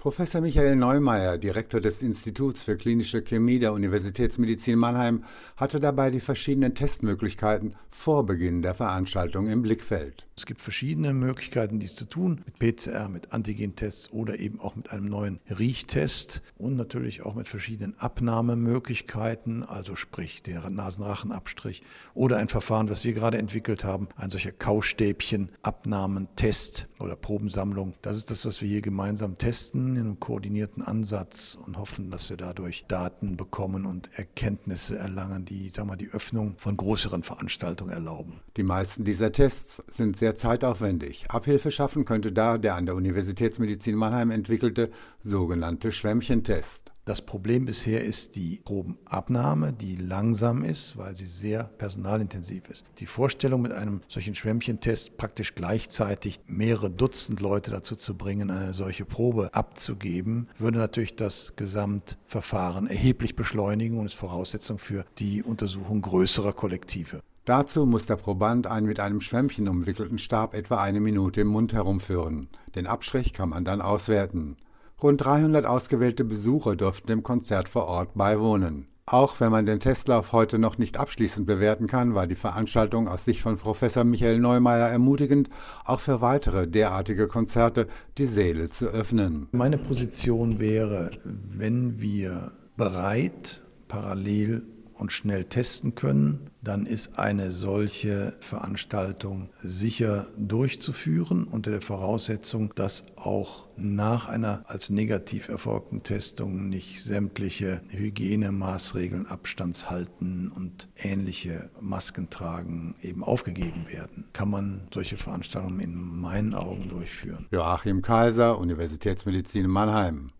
Professor Michael Neumeier, Direktor des Instituts für klinische Chemie der Universitätsmedizin Mannheim, hatte dabei die verschiedenen Testmöglichkeiten vor Beginn der Veranstaltung im Blickfeld. Es gibt verschiedene Möglichkeiten, dies zu tun, mit PCR, mit Antigentests oder eben auch mit einem neuen Riechtest und natürlich auch mit verschiedenen Abnahmemöglichkeiten, also sprich der Nasenrachenabstrich oder ein Verfahren, was wir gerade entwickelt haben, ein solcher Kaustäbchen Abnahmentest oder Probensammlung. Das ist das, was wir hier gemeinsam testen in einem koordinierten Ansatz und hoffen, dass wir dadurch Daten bekommen und Erkenntnisse erlangen, die sagen wir, die Öffnung von größeren Veranstaltungen erlauben. Die meisten dieser Tests sind sehr zeitaufwendig. Abhilfe schaffen könnte da der an der Universitätsmedizin Mannheim entwickelte sogenannte Schwämmchentest. Das Problem bisher ist die Probenabnahme, die langsam ist, weil sie sehr personalintensiv ist. Die Vorstellung, mit einem solchen Schwämmchentest praktisch gleichzeitig mehrere Dutzend Leute dazu zu bringen, eine solche Probe abzugeben, würde natürlich das Gesamtverfahren erheblich beschleunigen und ist Voraussetzung für die Untersuchung größerer Kollektive. Dazu muss der Proband einen mit einem Schwämmchen umwickelten Stab etwa eine Minute im Mund herumführen. Den Abstrich kann man dann auswerten. Rund 300 ausgewählte Besucher durften dem Konzert vor Ort beiwohnen. Auch wenn man den Testlauf heute noch nicht abschließend bewerten kann, war die Veranstaltung aus Sicht von Professor Michael Neumeier ermutigend, auch für weitere derartige Konzerte die Seele zu öffnen. Meine Position wäre, wenn wir bereit, parallel und schnell testen können, dann ist eine solche Veranstaltung sicher durchzuführen unter der Voraussetzung, dass auch nach einer als negativ erfolgten Testung nicht sämtliche Hygienemaßregeln, Abstandshalten und ähnliche Masken tragen eben aufgegeben werden. Kann man solche Veranstaltungen in meinen Augen durchführen. Joachim Kaiser, Universitätsmedizin Mannheim.